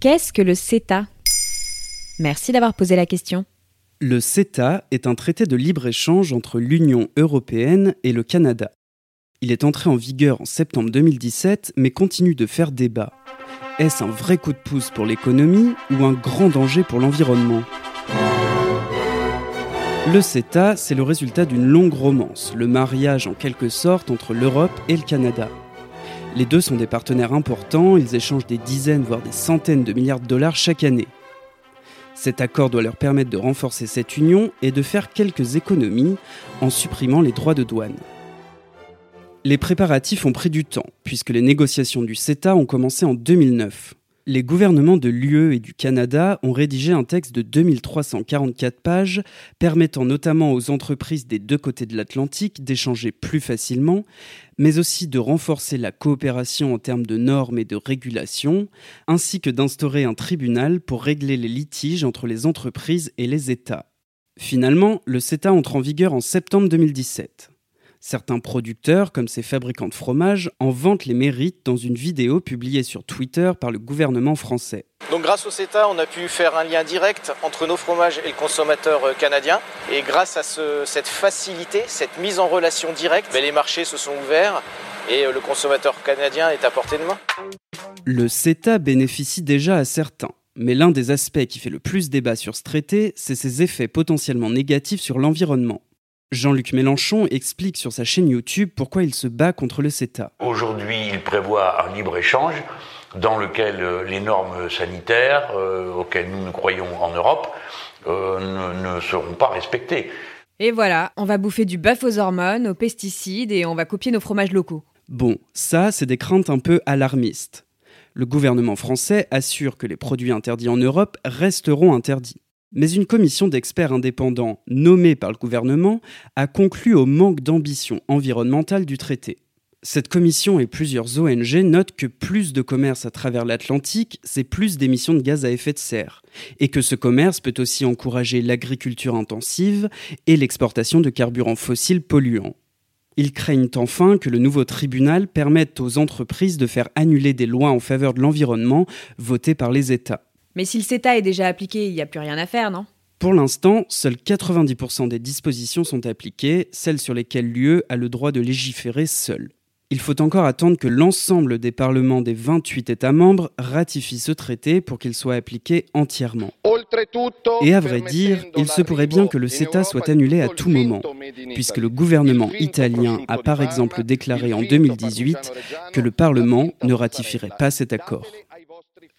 Qu'est-ce que le CETA? Merci d'avoir posé la question. Le CETA est un traité de libre-échange entre l'Union européenne et le Canada. Il est entré en vigueur en septembre 2017 mais continue de faire débat. Est-ce un vrai coup de pouce pour l'économie ou un grand danger pour l'environnement? Le CETA, c'est le résultat d'une longue romance, le mariage en quelque sorte entre l'Europe et le Canada. Les deux sont des partenaires importants, ils échangent des dizaines voire des centaines de milliards de dollars chaque année. Cet accord doit leur permettre de renforcer cette union et de faire quelques économies en supprimant les droits de douane. Les préparatifs ont pris du temps, puisque les négociations du CETA ont commencé en 2009. Les gouvernements de l'UE et du Canada ont rédigé un texte de 2344 pages permettant notamment aux entreprises des deux côtés de l'Atlantique d'échanger plus facilement, mais aussi de renforcer la coopération en termes de normes et de régulation, ainsi que d'instaurer un tribunal pour régler les litiges entre les entreprises et les États. Finalement, le CETA entre en vigueur en septembre 2017. Certains producteurs, comme ces fabricants de fromage, en vantent les mérites dans une vidéo publiée sur Twitter par le gouvernement français. Donc grâce au CETA, on a pu faire un lien direct entre nos fromages et le consommateur euh, canadien. Et grâce à cette facilité, cette mise en relation directe, ben, les marchés se sont ouverts et euh, le consommateur canadien est à portée de main. Le CETA bénéficie déjà à certains. Mais l'un des aspects qui fait le plus débat sur ce traité, c'est ses effets potentiellement négatifs sur l'environnement. Jean-Luc Mélenchon explique sur sa chaîne YouTube pourquoi il se bat contre le CETA. Aujourd'hui, il prévoit un libre-échange dans lequel euh, les normes sanitaires euh, auxquelles nous nous croyons en Europe euh, ne, ne seront pas respectées. Et voilà, on va bouffer du bœuf aux hormones, aux pesticides et on va copier nos fromages locaux. Bon, ça, c'est des craintes un peu alarmistes. Le gouvernement français assure que les produits interdits en Europe resteront interdits. Mais une commission d'experts indépendants nommée par le gouvernement a conclu au manque d'ambition environnementale du traité. Cette commission et plusieurs ONG notent que plus de commerce à travers l'Atlantique, c'est plus d'émissions de gaz à effet de serre, et que ce commerce peut aussi encourager l'agriculture intensive et l'exportation de carburants fossiles polluants. Ils craignent enfin que le nouveau tribunal permette aux entreprises de faire annuler des lois en faveur de l'environnement votées par les États. Mais si le CETA est déjà appliqué, il n'y a plus rien à faire, non? Pour l'instant, seuls 90% des dispositions sont appliquées, celles sur lesquelles l'UE a le droit de légiférer seule. Il faut encore attendre que l'ensemble des parlements des 28 États membres ratifient ce traité pour qu'il soit appliqué entièrement. Et à vrai dire, il se pourrait bien que le CETA soit annulé à tout moment, puisque le gouvernement italien a par exemple déclaré en 2018 que le Parlement ne ratifierait pas cet accord.